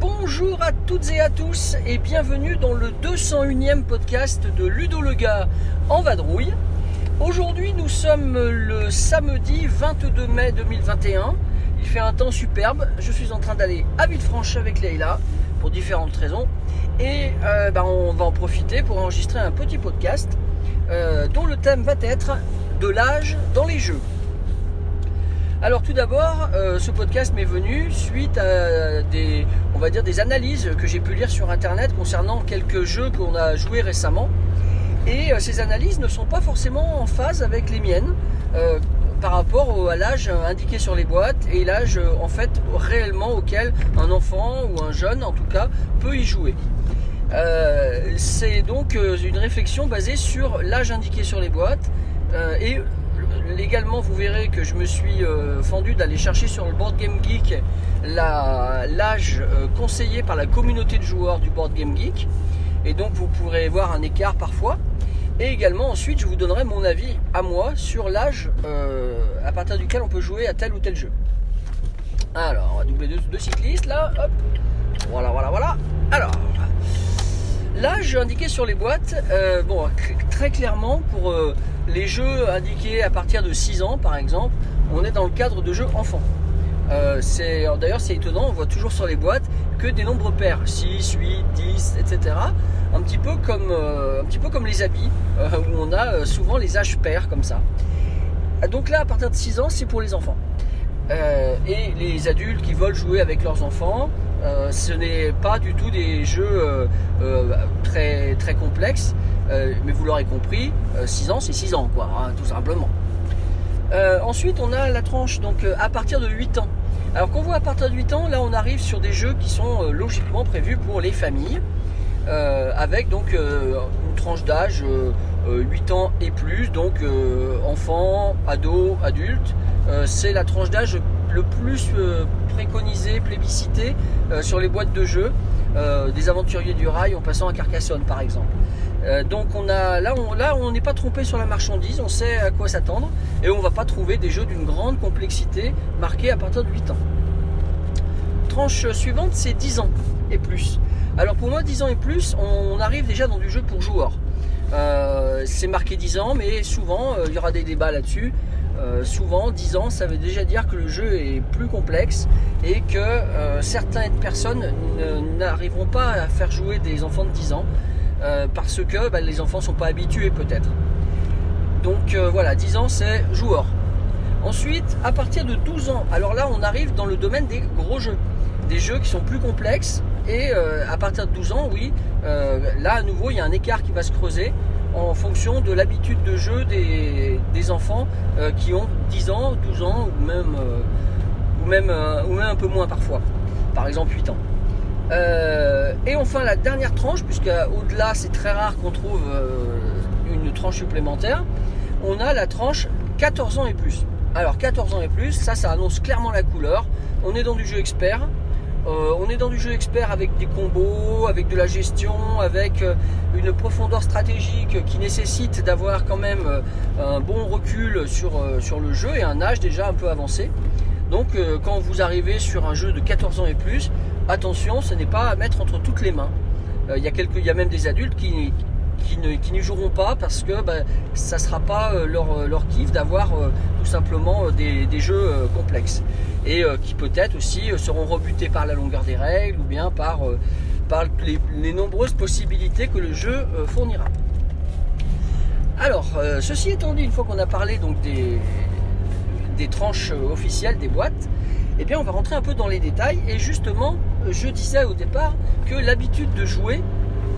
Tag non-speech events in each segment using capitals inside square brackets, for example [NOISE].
Bonjour à toutes et à tous et bienvenue dans le 201e podcast de Ludo le gars en vadrouille. Aujourd'hui nous sommes le samedi 22 mai 2021. Il fait un temps superbe. Je suis en train d'aller à Villefranche avec Leïla pour différentes raisons. Et euh, bah, on va en profiter pour enregistrer un petit podcast euh, dont le thème va être de l'âge dans les jeux. Alors tout d'abord, euh, ce podcast m'est venu suite à des, on va dire, des analyses que j'ai pu lire sur internet concernant quelques jeux qu'on a joués récemment. Et euh, ces analyses ne sont pas forcément en phase avec les miennes euh, par rapport à l'âge indiqué sur les boîtes et l'âge euh, en fait réellement auquel un enfant ou un jeune en tout cas peut y jouer. C'est donc une réflexion basée sur l'âge indiqué sur les boîtes et euh, également vous verrez que je me suis fendu d'aller chercher sur le Board Game Geek l'âge conseillé par la communauté de joueurs du Board Game Geek et donc vous pourrez voir un écart parfois et également ensuite je vous donnerai mon avis à moi sur l'âge euh, à partir duquel on peut jouer à tel ou tel jeu. Alors on va doubler deux, cyclistes là, hop, voilà voilà voilà. Alors L'âge indiqué sur les boîtes, euh, bon, très clairement, pour euh, les jeux indiqués à partir de 6 ans, par exemple, on est dans le cadre de jeux enfants. D'ailleurs, c'est étonnant, on voit toujours sur les boîtes que des nombres pairs, 6, 8, 10, etc. Un petit peu comme, euh, un petit peu comme les habits, euh, où on a euh, souvent les âges pairs comme ça. Donc là, à partir de 6 ans, c'est pour les enfants. Et les adultes qui veulent jouer avec leurs enfants, ce n'est pas du tout des jeux très, très complexes, mais vous l'aurez compris, 6 ans c'est 6 ans, quoi, hein, tout simplement. Ensuite, on a la tranche donc à partir de 8 ans. Alors qu'on voit à partir de 8 ans, là on arrive sur des jeux qui sont euh, logiquement prévus pour les familles, euh, avec donc euh, une tranche d'âge euh, euh, 8 ans et plus, donc enfants, ados, adultes. C'est la tranche d'âge le plus euh, préconisé, plébiscité euh, sur les boîtes de jeux des aventuriers du rail en passant à Carcassonne par exemple. Euh, donc on a là on n'est pas trompé sur la marchandise, on sait à quoi s'attendre et on va pas trouver des jeux d'une grande complexité marqués à partir de 8 ans. Tranche suivante c'est 10 ans et plus. Alors pour moi 10 ans et plus, on arrive déjà dans du jeu pour joueurs. Euh, c'est marqué 10 ans mais souvent euh, il y aura des débats là-dessus. Souvent 10 ans ça veut déjà dire que le jeu est plus complexe et que certaines personnes ne- n'arriveront pas à faire jouer des enfants de 10 ans euh, parce que bah, les enfants sont pas habitués peut-être. Donc euh, voilà, 10 ans c'est joueur. Ensuite, à partir de 12 ans, alors là on arrive dans le domaine des gros jeux, des jeux qui sont plus complexes et euh, à partir de 12 ans, oui, là à nouveau il y a un écart qui va se creuser en fonction de l'habitude de jeu des, enfants qui ont 10 ans, 12 ans ou même, ou même un peu moins parfois, par exemple 8 ans. Euh, et enfin la dernière tranche, puisque au-delà c'est très rare qu'on trouve euh, une tranche supplémentaire, on a la tranche 14 ans et plus. Alors 14 ans et plus, ça ça annonce clairement la couleur. On est dans du jeu expert. Euh, on est dans du jeu expert avec des combos, avec de la gestion, avec une profondeur stratégique qui nécessite d'avoir quand même un bon recul sur, le jeu et un âge déjà un peu avancé. Donc quand vous arrivez sur un jeu de 14 ans et plus, attention, ce n'est pas à mettre entre toutes les mains. Euh, Il y, a il y a même des adultes qui, qui n'y joueront pas parce que bah, ça ne sera pas euh, leur, leur kiff d'avoir euh, tout simplement euh, des, jeux euh, complexes et euh, qui peut-être aussi euh, seront rebutés par la longueur des règles ou bien par, euh, les, nombreuses possibilités que le jeu euh, fournira. Alors, euh, ceci étant dit, une fois qu'on a parlé donc des, tranches euh, officielles des boîtes, eh bien on va rentrer un peu dans les détails et justement je disais au départ que l'habitude de jouer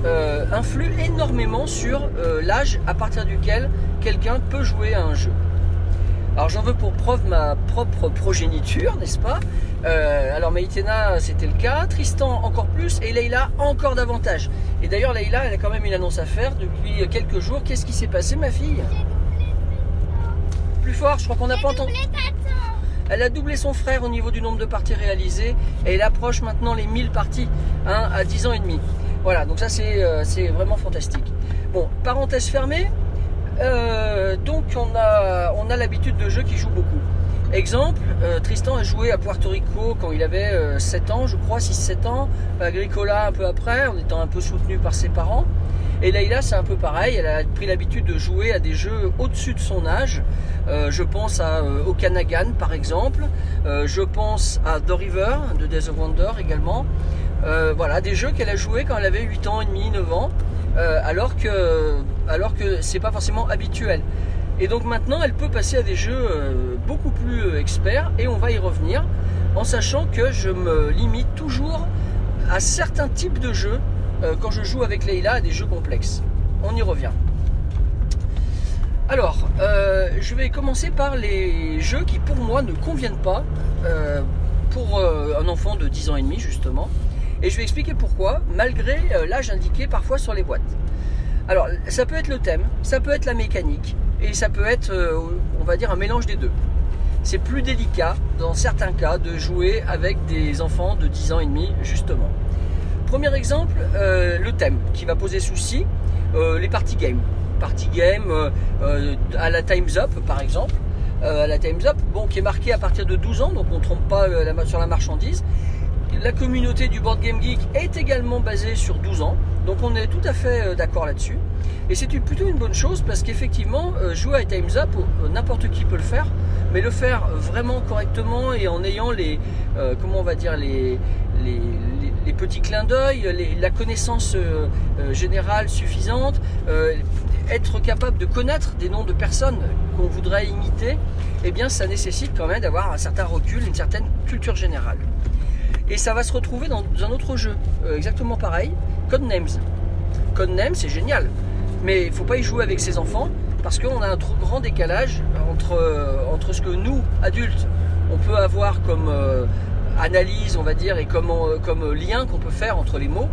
euh, influe énormément sur euh, l'âge à partir duquel quelqu'un peut jouer à un jeu. Alors j'en veux pour preuve ma propre progéniture, n'est-ce pas? Euh, Alors Maïtena c'était le cas, Tristan encore plus et Leïla encore davantage. Et d'ailleurs Leïla elle a quand même une annonce à faire depuis quelques jours. Qu'est-ce qui s'est passé ma fille? Plus fort, je crois qu'on n'a pas entendu. Elle a doublé son frère au niveau du nombre de parties réalisées et elle approche maintenant les 1000 parties hein, à 10 ans et demi. Voilà, donc ça c'est euh, vraiment fantastique. Bon, parenthèse fermée, euh, donc on a, l'habitude de jeux qui jouent beaucoup. Exemple, euh, Tristan a joué à Puerto Rico quand il avait 7 ans, je crois, 6-7 ans, Agricola un peu après, en étant un peu soutenu par ses parents. Et Leïla, c'est un peu pareil, elle a pris l'habitude de jouer à des jeux au-dessus de son âge. Euh, je pense à euh, Okanagan par exemple, euh, je pense à The River de Days of Wonder également. voilà, des jeux qu'elle a joué quand elle avait 8 ans et demi, 9 ans, alors que, alors que c'est pas forcément habituel. Et donc maintenant, elle peut passer à des jeux beaucoup plus experts et on va y revenir en sachant que je me limite toujours à certains types de jeux euh, quand je joue avec Leïla à des jeux complexes. On y revient. Alors, euh, je vais commencer par les jeux qui pour moi ne conviennent pas euh, pour un enfant de 10 ans et demi justement. Et je vais expliquer pourquoi, malgré l'âge indiqué parfois sur les boîtes. Alors, ça peut être le thème, ça peut être la mécanique, et ça peut être, on va dire, un mélange des deux. C'est plus délicat, dans certains cas, de jouer avec des enfants de 10 ans et demi, justement. Premier exemple, euh, le thème qui va poser souci, euh, les party games. Party game euh, à la Time's Up par exemple. à la Time's Up, bon, qui est marqué à partir de 12 ans, donc on ne trompe pas sur la marchandise. La communauté du Board Game Geek est également basée sur 12 ans, donc on est tout à fait d'accord là-dessus. Et c'est plutôt une bonne chose parce qu'effectivement, jouer à Time's Up, n'importe qui peut le faire, mais le faire vraiment correctement et en ayant les, comment on va dire, les, les, les petits clins d'œil, la connaissance euh, euh, générale suffisante, euh, être capable de connaître des noms de personnes qu'on voudrait imiter, eh bien ça nécessite quand même d'avoir un certain recul, une certaine culture générale. Et ça va se retrouver dans un autre jeu, exactement pareil, Codenames. Codenames, c'est génial, mais il ne faut pas y jouer avec ses enfants parce qu'on a un trop grand décalage entre, entre ce que nous, adultes, on peut avoir comme analyse, on va dire, et comme, euh, comme lien qu'on peut faire entre les mots.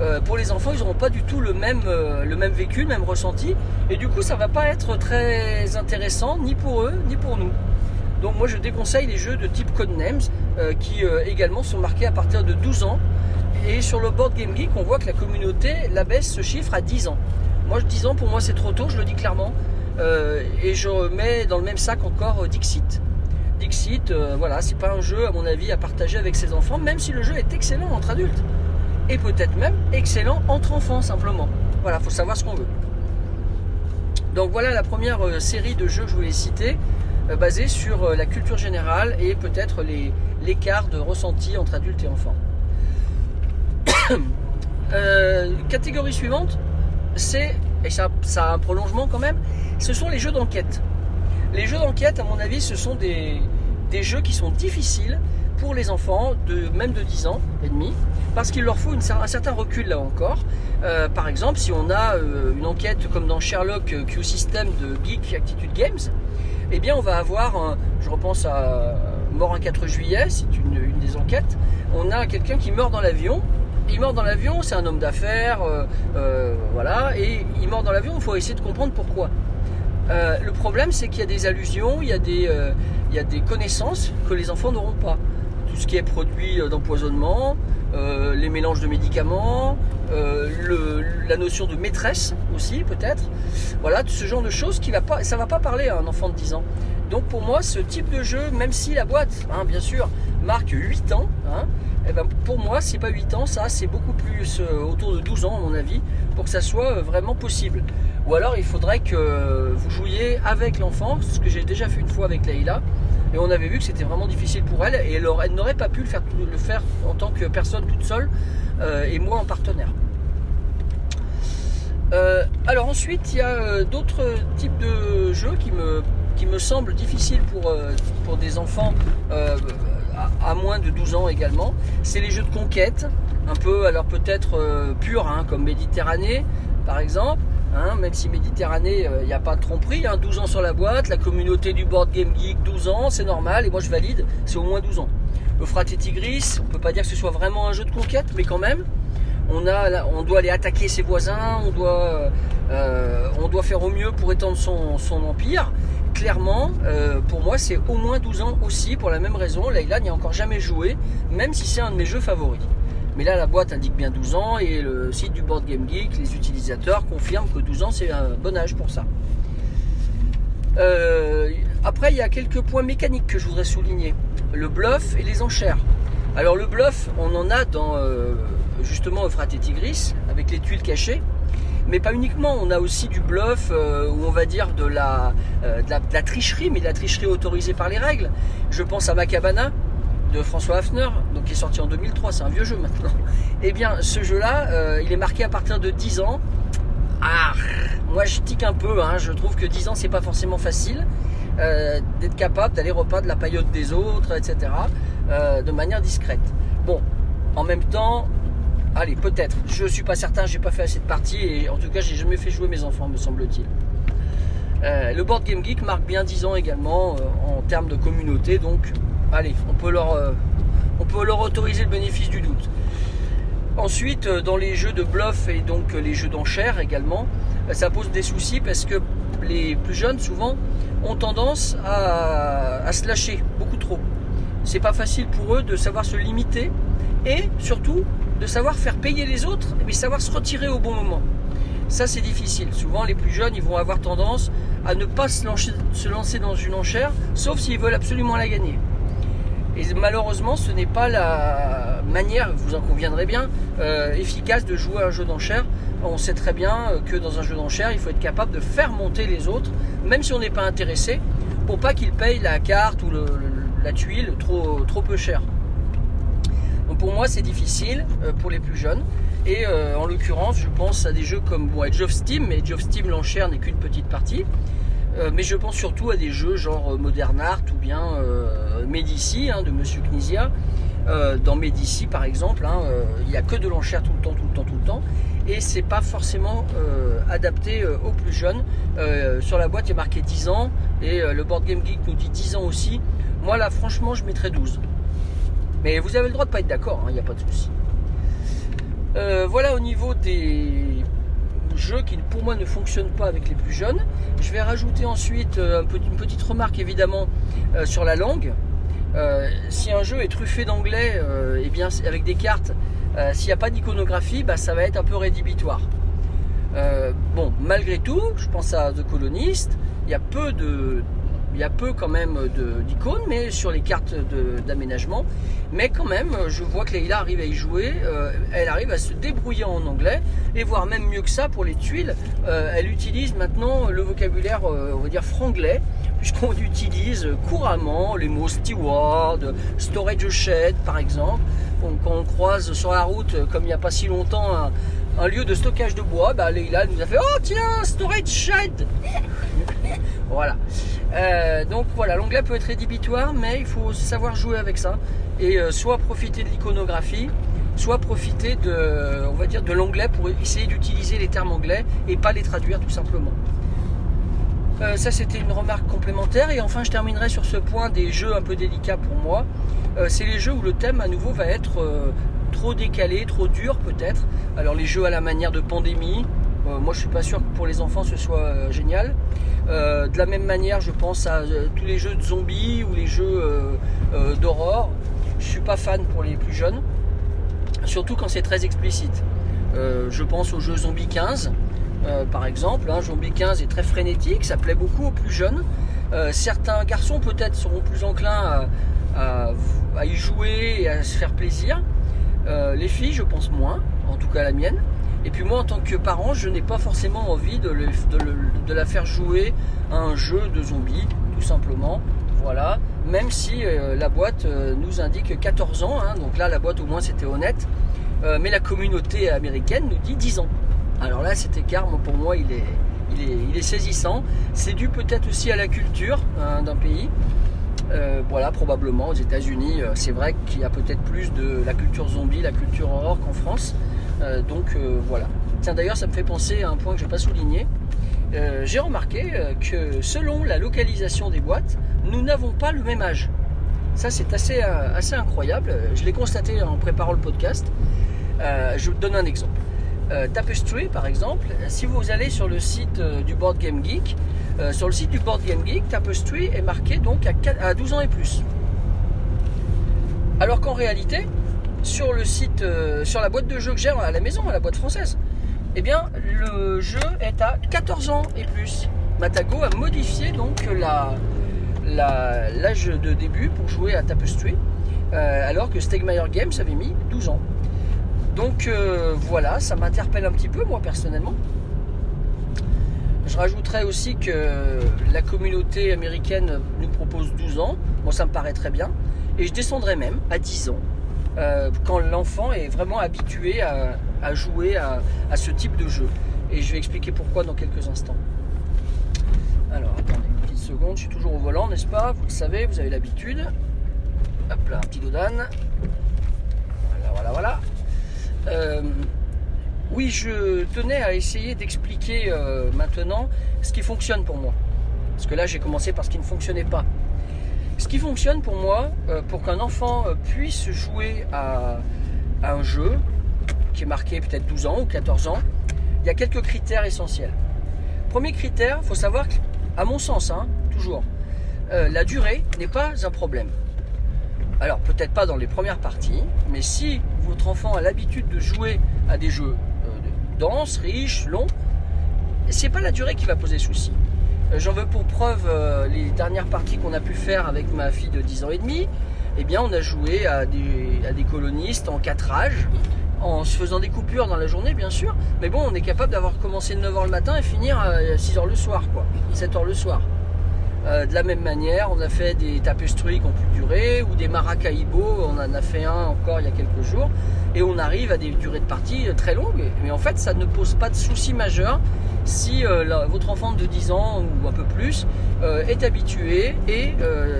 Euh, pour les enfants, ils n'auront pas du tout le même, euh, le même vécu, le même ressenti. Et du coup, ça va pas être très intéressant, ni pour eux, ni pour nous. Donc moi, je déconseille les jeux de type Codenames, qui également sont marqués à partir de 12 ans. Et sur le board Game Geek, on voit que la communauté la baisse ce chiffre à 10 ans. Moi, 10 ans, pour moi, c'est trop tôt, je le dis clairement. et je mets dans le même sac encore Dixit. Dixit, euh, voilà, c'est pas un jeu à mon avis à partager avec ses enfants, même si le jeu est excellent entre adultes. Et peut-être même excellent entre enfants simplement. Voilà, faut savoir ce qu'on veut. Donc voilà la première euh, série de jeux que je voulais citer, euh, basée sur la culture générale et peut-être l'écart de ressenti entre adultes et enfants. [COUGHS] catégorie suivante, c'est, et ça, ça a un prolongement quand même, ce sont les jeux d'enquête. Les jeux d'enquête, à mon avis, ce sont des, jeux qui sont difficiles pour les enfants de même de 10 ans et demi parce qu'il leur faut un certain recul là encore. Euh, par exemple, si on a euh, une enquête comme dans Sherlock euh, Q System de Geek Attitude Games, eh bien on va avoir, je repense à Mort un 4 juillet, c'est une, une, des enquêtes, on a quelqu'un qui meurt dans l'avion. Il meurt dans l'avion, c'est un homme d'affaires, voilà, et il meurt dans l'avion, il faut essayer de comprendre pourquoi. Euh, le problème, c'est qu'il y a des allusions, il y a des, euh, il y des connaissances que les enfants n'auront pas. Tout ce qui est produit euh, d'empoisonnement, les mélanges de médicaments, la notion de maîtresse aussi peut-être. Voilà, tout ce genre de choses qui va pas, ça va pas parler à un enfant de 10 ans. Donc pour moi, ce type de jeu, même si la boîte, hein, bien sûr, marque 8 ans, hein, eh ben pour moi, c'est pas 8 ans, ça c'est beaucoup plus autour de 12 ans à mon avis, pour que ça soit vraiment possible. Ou alors il faudrait que vous jouiez avec l'enfant, ce que j'ai déjà fait une fois avec Leïla. Et on avait vu que c'était vraiment difficile pour elle et elle, n'aurait pas pu le faire, le faire, en tant que personne toute seule euh, et moi en partenaire. Euh, alors ensuite, il y a euh, d'autres types de jeux qui me, qui me semblent difficiles pour, pour des enfants à, moins de 12 ans également. C'est les jeux de conquête, un peu alors peut-être purs, hein, comme Méditerranée par exemple. Hein, même si Méditerranée, il euh, n'y a pas de tromperie, 12 hein, ans sur la boîte, la communauté du Board Game Geek, 12 ans, c'est normal, et moi je valide, c'est au moins 12 ans. Euphrate et Tigris, on peut pas dire que ce soit vraiment un jeu de conquête, mais quand même, on, a, on doit aller attaquer ses voisins, on doit, euh, on doit faire au mieux pour étendre son, empire. Clairement, euh, pour moi, c'est au moins 12 ans aussi, pour la même raison. Leila n'y a encore jamais joué, même si c'est un de mes jeux favoris. Mais là, la boîte indique bien 12 ans et le site du Board Game Geek, les utilisateurs confirment que 12 ans, c'est un bon âge pour ça. Euh, après, il y a quelques points mécaniques que je voudrais souligner. Le bluff et les enchères. Alors le bluff, on en a dans euh, justement Euphrate et Tigris, avec les tuiles cachées. Mais pas uniquement, on a aussi du bluff, euh, ou on va dire de la, euh, de la, tricherie, mais de la tricherie autorisée par les règles. Je pense à Macabana de François Hafner, donc qui est sorti en 2003, c'est un vieux jeu maintenant. [LAUGHS] Eh bien, ce jeu-là, euh, il est marqué à partir de 10 ans. Ah, moi je tique un peu, hein, je trouve que 10 ans c'est pas forcément facile d'être capable d'aller repas de la paillote des autres, etc. de manière discrète. Bon, en même temps, allez, peut-être, je suis pas certain, j'ai pas fait assez de parties et en tout cas j'ai jamais fait jouer mes enfants, me semble-t-il. Euh, le Board Game Geek marque bien 10 ans également euh, en termes de communauté, donc allez, on peut leur, euh, autoriser le bénéfice du doute. Ensuite, dans les jeux de bluff et donc les jeux d'enchères également, ça pose des soucis parce que les plus jeunes souvent ont tendance à, à se lâcher beaucoup trop. C'est pas facile pour eux de savoir se limiter et surtout de savoir faire payer les autres, mais savoir se retirer au bon moment. Ça, c'est difficile. Souvent, les plus jeunes, ils vont avoir tendance à ne pas se lancer, dans une enchère, sauf s'ils veulent absolument la gagner. Et malheureusement, ce n'est pas la manière, vous en conviendrez bien, euh, efficace de jouer à un jeu d'enchères. On sait très bien que dans un jeu d'enchères, il faut être capable de faire monter les autres, même si on n'est pas intéressé, pour pas qu'ils payent la carte ou la tuile trop, trop peu cher. Pour moi, c'est difficile euh, pour les plus jeunes. Et euh, en l'occurrence, je pense à des jeux comme bon, Edge of Steam, mais Edge of Steam, l'enchère n'est qu'une petite partie. Euh, mais je pense surtout à des jeux genre Modern Art ou bien euh, Medici hein, de Monsieur Knizia. Dans Medici, par exemple, hein, il n'y a que de l'enchère tout le temps, tout le temps, tout le temps. Et c'est pas forcément adapté aux plus jeunes. Sur la boîte, il a marqué 10 ans. Et le Board Game Geek nous dit 10 ans aussi. Moi, là, franchement, je mettrais 12. Mais vous avez le droit de pas être d'accord, hein, il n'y a pas de souci. Euh, voilà au niveau des jeux qui pour moi ne fonctionnent pas avec les plus jeunes. Je vais rajouter ensuite euh, une petite remarque évidemment euh, sur la langue. Si un jeu est truffé d'anglais, euh, eh bien avec des cartes, s'il n'y a pas d'iconographie, bah, ça va être un peu rédhibitoire. Bon, malgré tout, je pense à The Colonist, il y a peu de, il y a peu quand même de- d'icônes, mais sur les cartes d'aménagement. Mais quand même, je vois que Leïla arrive à y jouer, euh, elle arrive à se débrouiller en anglais, et voire même mieux que ça pour les tuiles, euh, elle utilise maintenant le vocabulaire, euh, on va dire franglais, puisqu'on [LAUGHS] utilise couramment les mots steward, storage shed par exemple. Quand on croise sur la route, comme il n'y a pas si longtemps, un lieu de stockage de bois, bah, Leïla nous a fait Oh tiens, storage shed [LAUGHS] Voilà. Euh, donc voilà, l'anglais peut être rédhibitoire, mais il faut savoir jouer avec ça. Et euh, soit profiter de l'iconographie, soit profiter de, on va dire, de l'anglais pour essayer d'utiliser les termes anglais et pas les traduire tout simplement. Euh, ça c'était une remarque complémentaire et enfin je terminerai sur ce point des jeux un peu délicats pour moi. Euh, c'est les jeux où le thème à nouveau va être euh, trop décalé, trop dur peut-être. Alors les jeux à la manière de pandémie, euh, moi je suis pas sûr que pour les enfants ce soit euh, génial. Euh, de la même manière je pense à tous les jeux de zombies ou les jeux d'horreur. Je suis pas fan pour les plus jeunes, surtout quand c'est très explicite. Je pense au jeu Zombie 15. Euh, par exemple. Hein, Zombie 15 est très frénétique, ça plaît beaucoup aux plus jeunes. Certains garçons peut-être seront plus enclins à y jouer et à se faire plaisir. Euh, les filles, je pense moins, en tout cas la mienne. Et puis moi, en tant que parent, je n'ai pas forcément envie de, la faire jouer à un jeu de zombies, tout simplement. Voilà. Même si euh, la boîte euh, nous indique 14 ans, hein, donc là la boîte au moins c'était honnête. Mais la communauté américaine nous dit 10 ans. Alors là, cet écart, pour moi, il est saisissant. C'est dû peut-être aussi à la culture hein, d'un pays. Probablement aux États-Unis, euh, c'est vrai qu'il y a peut-être plus de la culture zombie, la culture horreur qu'en France. Euh, donc euh, voilà. Tiens, d'ailleurs, ça me fait penser à un point que je n'ai pas souligné. J'ai remarqué que selon la localisation des boîtes, nous n'avons pas le même âge. Ça, c'est assez, incroyable. Je l'ai constaté en préparant le podcast. Je vous donne un exemple. Euh, Tapestry, par exemple, si vous allez sur le site euh, du Board Game Geek, euh, sur le site du Board Game Geek, Tapestry est marqué donc à, 4 à 12 ans et plus. Alors qu'en réalité, sur le site, euh, sur la boîte de jeu que j'ai à la maison, à la boîte française, eh bien, le jeu est à 14 ans et plus. Matago a modifié donc l'âge de début pour jouer à Tapestry, alors que Stegmaier Games avait mis 12 ans. Donc euh, voilà, ça m'interpelle un petit peu moi personnellement. Je rajouterais aussi que la communauté américaine nous propose 12 ans, moi ça me paraît très bien, et je descendrai même à 10 ans, euh, quand l'enfant est vraiment habitué à, jouer à, ce type de jeu. Et je vais expliquer pourquoi dans quelques instants. Alors attendez une petite seconde, je suis toujours au volant, n'est-ce pas? Vous le savez, vous avez l'habitude. Hop là, un petit dodane. Voilà, voilà, voilà. Euh, oui, je tenais à essayer d'expliquer euh, maintenant ce qui fonctionne pour moi. Parce que là, j'ai commencé par ce qui ne fonctionnait pas. Ce qui fonctionne pour moi, euh, pour qu'un enfant puisse jouer à, à un jeu qui est marqué peut-être 12 ans ou 14 ans, il y a quelques critères essentiels. Premier critère, il faut savoir qu'à mon sens, hein, toujours, la durée n'est pas un problème. Alors peut-être pas dans les premières parties, mais si votre enfant a l'habitude de jouer à des jeux euh, denses, riches, longs, c'est pas la durée qui va poser souci. Euh, J'en veux pour preuve euh, les dernières parties qu'on a pu faire avec ma fille de 10 ans et demi. Eh bien, on a joué à des, à colonistes en 4 âges, en se faisant des coupures dans la journée, bien sûr. Mais bon, on est capable d'avoir commencé 9h le matin et finir à 6h le soir, quoi. 7h le soir. Euh, de la même manière, on a fait des tapestries qui ont pu durer ou des maracaibo, on en a fait un encore il y a quelques jours, et on arrive à des durées de partie euh, très longues. Mais en fait, ça ne pose pas de souci majeur si euh, votre enfant de 10 ans ou un peu plus est habitué et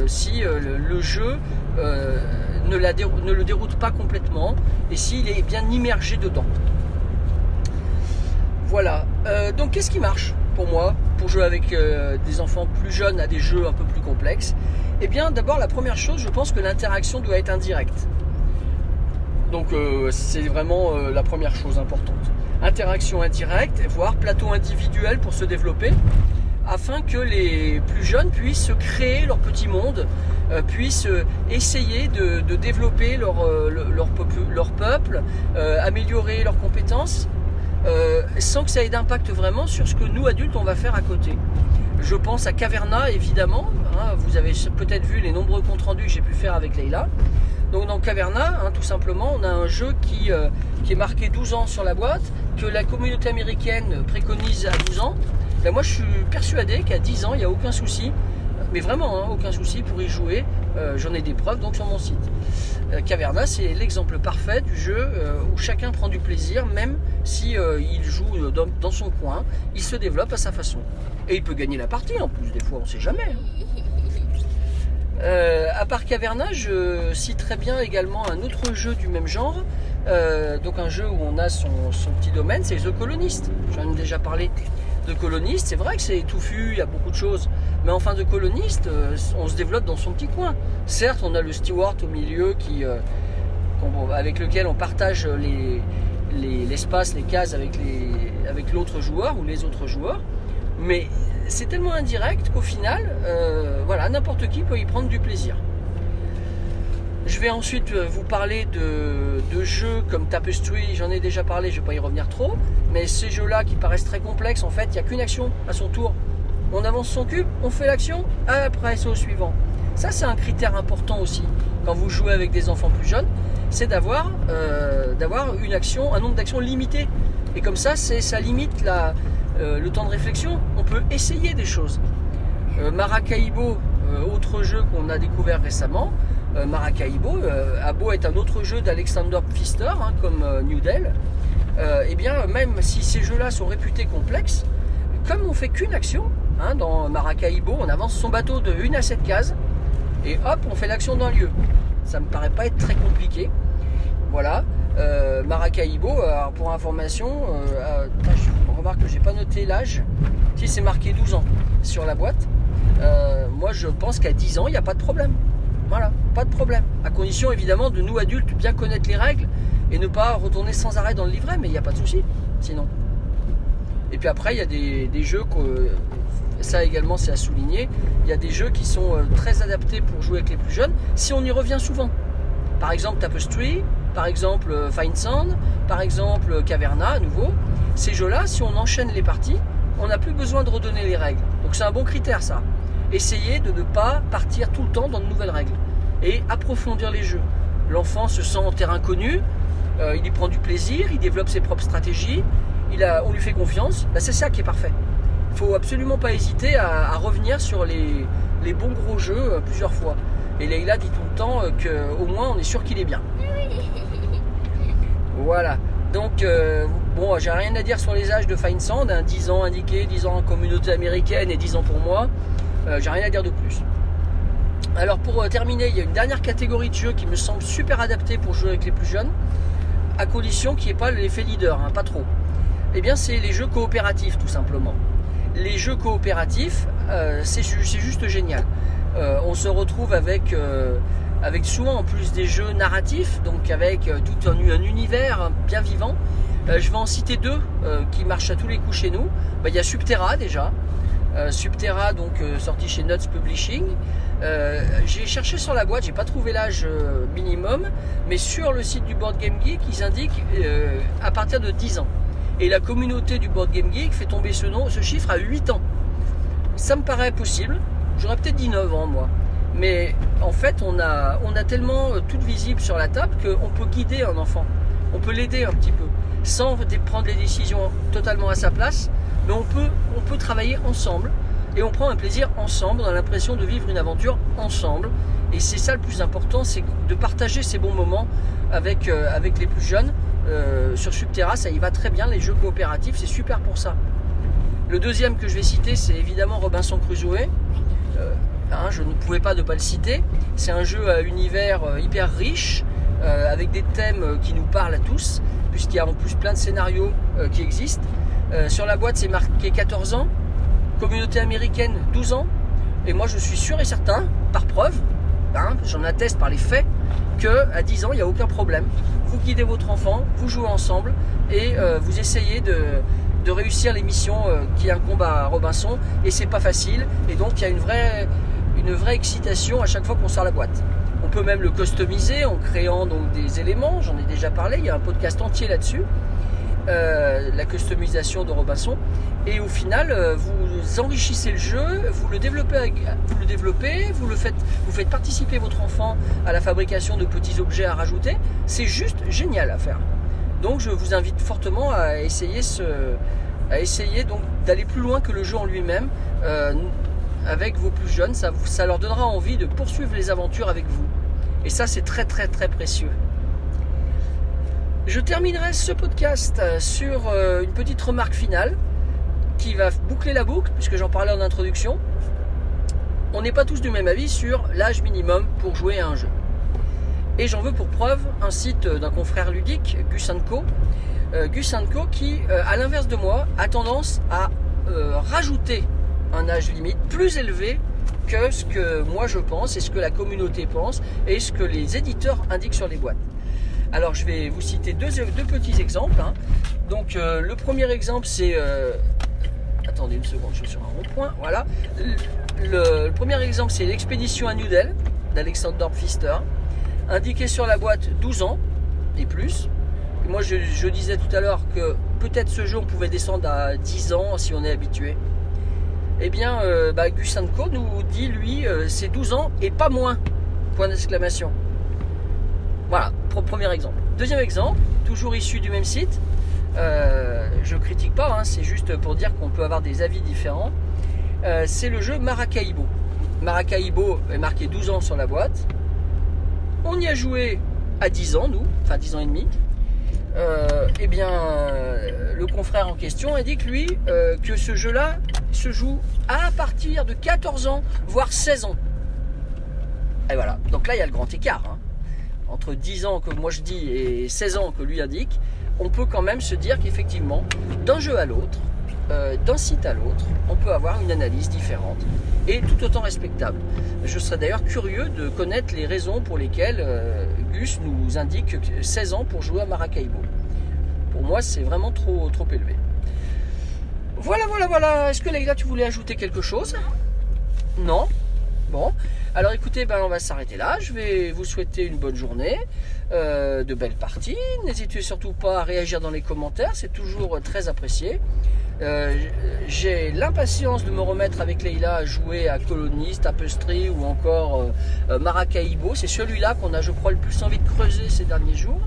si le, jeu ne, le déroute pas complètement et s'il est bien immergé dedans. Voilà. Donc qu'est-ce qui marche? Pour moi pour jouer avec euh, des enfants plus jeunes à des jeux un peu plus complexes Eh bien d'abord la première chose, je pense que l'interaction doit être indirecte. Donc euh, c'est vraiment euh, la première chose importante. Interaction indirecte, voire plateau individuel pour se développer, afin que les plus jeunes puissent se créer leur petit monde, puissent essayer de, développer leur, le- leur, leur peuple, améliorer leurs compétences, euh, sans que ça ait d'impact vraiment sur ce que nous adultes on va faire à côté. Je pense à Caverna évidemment, hein, vous avez peut-être vu les nombreux comptes rendus que j'ai pu faire avec Leïla. Donc dans Caverna, hein, tout simplement, on a un jeu qui, euh, est marqué 12 ans sur la boîte, que la communauté américaine préconise à 12 ans. Ben, moi je suis persuadé qu'à 10 ans, il n'y a aucun souci, mais vraiment hein, aucun souci pour y jouer. Euh, J'en ai des preuves donc sur mon site. Euh, Caverna, c'est l'exemple parfait du jeu euh, où chacun prend du plaisir, même si euh, il joue dans, son coin, il se développe à sa façon. Et il peut gagner la partie en plus, des fois on ne sait jamais. hein. À part Caverna, je cite très bien également un autre jeu du même genre. Donc un jeu où on a son, son petit domaine, c'est The Colonist. J'en ai déjà parlé. The Colonist, c'est vrai que c'est touffu, il y a beaucoup de choses. Mais enfin, The Colonist, euh, on se développe dans son petit coin. Certes, on a le steward au milieu qui, euh, avec lequel on partage les- les- l'espace, les, cases avec les- avec l'autre joueur ou les autres joueurs. Mais c'est tellement indirect qu'au final, euh, voilà, n'importe qui peut y prendre du plaisir. Je vais ensuite euh, vous parler de, jeux comme Tapestry, j'en ai déjà parlé, je ne vais pas y revenir trop, mais ces jeux-là qui paraissent très complexes, en fait, il n'y a qu'une action à son tour. On avance son cube, on fait l'action, après c'est au suivant. Ça, c'est un critère important aussi quand vous jouez avec des enfants plus jeunes, c'est d'avoir euh, une action, un nombre d'actions limité. Et comme ça, ça limite euh, le temps de réflexion. On peut essayer des choses. Maracaibo, autre jeu qu'on a découvert récemment. Euh, Maracaibo, euh, Abo est un autre jeu d'Alexander Pfister, hein, comme euh, New Del. Euh, eh bien, même si ces jeux-là sont réputés complexes, comme on fait qu'une action, hein, dans Maracaibo, on avance son bateau de 1 à 7 cases, et hop, on fait l'action d'un lieu. Ça me paraît pas être très compliqué. Voilà. Maracaibo, pour information, euh, putain, je remarque que j'ai pas noté l'âge. Si c'est marqué 12 ans sur la boîte, moi je pense qu'à 10 ans, il n'y a pas de problème. Voilà, pas de problème. À condition évidemment de nous adultes bien connaître les règles et ne pas retourner sans arrêt dans le livret, mais il n'y a pas de souci. sinon. Et puis après, il y a des, des jeux que ça également c'est à souligner. Il y a des jeux qui sont euh, très adaptés pour jouer avec les plus jeunes si on y revient souvent. Par exemple Tapestry, par exemple euh, Fine Sand, par exemple euh, Caverna à nouveau. Ces jeux-là, si on enchaîne les parties, on n'a plus besoin de redonner les règles. Donc c'est un bon critère ça. Essayez de ne pas partir tout le temps dans de nouvelles règles et approfondir les jeux. L'enfant se sent en terrain connu, il y prend du plaisir, il développe ses propres stratégies, il a, on lui fait confiance. Bah, c'est ça qui est parfait. Il faut absolument pas hésiter à, revenir sur les, bons gros jeux euh, plusieurs fois. Et Leïla dit tout le temps euh, qu'au moins on est sûr qu'il est bien. [LAUGHS] Voilà. Donc, euh, bon, j'ai rien à dire sur les âges de Fine Sand, 10 hein. ans indiqué, 10 ans en communauté américaine et 10 ans pour moi. J'ai rien à dire de plus. Alors, pour terminer, il y a une dernière catégorie de jeux qui me semble super adaptée pour jouer avec les plus jeunes, à condition qu'il n'y ait pas l'effet leader, hein, pas trop. Eh bien, c'est les jeux coopératifs, tout simplement les jeux coopératifs, euh, c'est juste génial. Euh, on se retrouve avec, euh, avec souvent en plus des jeux narratifs, donc avec tout un, univers bien vivant. je vais en citer deux qui marchent à tous les coups chez nous. Bah, il y a Subterra déjà. Subterra, donc sorti chez Nuts Publishing. j'ai cherché sur la boîte, j'ai pas trouvé l'âge minimum, mais sur le site du Board Game Geek, ils indiquent à partir de 10 ans. Et la communauté du Board Game Geek fait tomber ce, nom, ce chiffre à 8 ans. Ça me paraît possible. J'aurais peut-être dit 9 ans, moi. Mais en fait, on a, on a tellement euh, tout visible sur la table qu'on peut guider un enfant. On peut l'aider un petit peu. Sans prendre les décisions totalement à sa place. Mais on peut, travailler ensemble. Et on prend un plaisir ensemble. On a l'impression de vivre une aventure ensemble. Et c'est ça le plus important, c'est de partager ces bons moments avec, euh, les plus jeunes. Euh, sur Subterra, ça y va très bien. Les jeux coopératifs, c'est super pour ça. Le deuxième que je vais citer, c'est évidemment Robinson Crusoe. Euh, hein, je ne pouvais pas ne pas le citer. C'est un jeu à univers hyper riche, avec des thèmes qui nous parlent à tous, puisqu'il y a en plus plein de scénarios qui existent. Sur la boîte, c'est marqué 14 ans. Communauté américaine, 12 ans. Et moi, je suis sûr et certain, par preuve, hein, j'en atteste par les faits, que à 10 ans, il n'y a aucun problème vous guidez votre enfant, vous jouez ensemble et euh, vous essayez de, réussir les missions euh, qui incombent à Robinson. Et c'est pas facile. Et donc il y a une vraie, une vraie excitation à chaque fois qu'on sort la boîte. On peut même le customiser en créant donc des éléments. J'en ai déjà parlé. Il y a un podcast entier là-dessus. Euh, la customisation de Robinson. Et au final, euh, vous enrichissez le jeu, vous le développez, vous le développez, vous le faites, vous faites participer votre enfant à la fabrication de petits objets à rajouter. C'est juste génial à faire. Donc, je vous invite fortement à essayer à essayer donc d'aller plus loin que le jeu en lui-même. Euh, avec vos plus jeunes, ça, ça leur donnera envie de poursuivre les aventures avec vous. Et ça, c'est très très très précieux. Je terminerai ce podcast euh, sur euh, une petite remarque finale qui va boucler la boucle, puisque j'en parlais en introduction. On n'est pas tous du même avis sur l'âge minimum pour jouer à un jeu. Et j'en veux pour preuve un site d'un confrère ludique. Euh, Gus Co qui, à l'inverse de moi, a tendance à rajouter un âge limite plus élevé que ce que moi je pense et ce que la communauté pense et ce que les éditeurs indiquent sur les boîtes. Alors je vais vous citer deux, petits exemples. Hein. Donc euh, le premier exemple c'est... Euh, attendez une seconde, je suis sur un rond-point. Voilà. Le, premier exemple c'est l'expédition à New Delhi d'Alexander Pfister. Indiqué sur la boîte 12 ans et plus. moi je, disais tout à l'heure que peut-être ce jeu on pouvait descendre à 10 ans si on est habitué. Eh bien, euh, bah, nous dit lui c'est 12 ans et pas moins. Point d'exclamation. Voilà, premier exemple. Deuxième exemple, toujours issu du même site. Euh, je critique pas, hein, c'est juste pour dire qu'on peut avoir des avis différents. Euh, c'est le jeu Maracaibo. Maracaibo est marqué 12 ans sur la boîte. On y a joué à 10 ans, nous, enfin 10 ans et demi. Euh, eh bien, le confrère en question indique lui que ce jeu-là se joue à partir de 14 ans, voire 16 ans. Et voilà, donc là il y a le grand écart. Hein entre 10 ans que moi je dis et 16 ans que lui indique, on peut quand même se dire qu'effectivement, d'un jeu à l'autre, euh, d'un site à l'autre, on peut avoir une analyse différente et tout autant respectable. Je serais d'ailleurs curieux de connaître les raisons pour lesquelles euh, Gus nous indique 16 ans pour jouer à Maracaibo. pour moi, c'est vraiment trop, trop élevé. Voilà, voilà, voilà. Est-ce que Leïla, tu voulais ajouter quelque chose? Non? Bon. Alors écoutez, ben, on va s'arrêter là. Je vais vous souhaiter une bonne journée, euh, de belles parties. N'hésitez surtout pas à réagir dans les commentaires, c'est toujours très apprécié. Euh, j'ai l'impatience de me remettre avec Leïla à jouer à Coloniste, Tapestry ou encore euh, Maracaibo. C'est celui-là qu'on a, je crois, le plus envie de creuser ces derniers jours.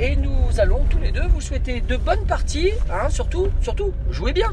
Et nous allons tous les deux vous souhaiter de bonnes parties. Hein, surtout, surtout, jouez bien.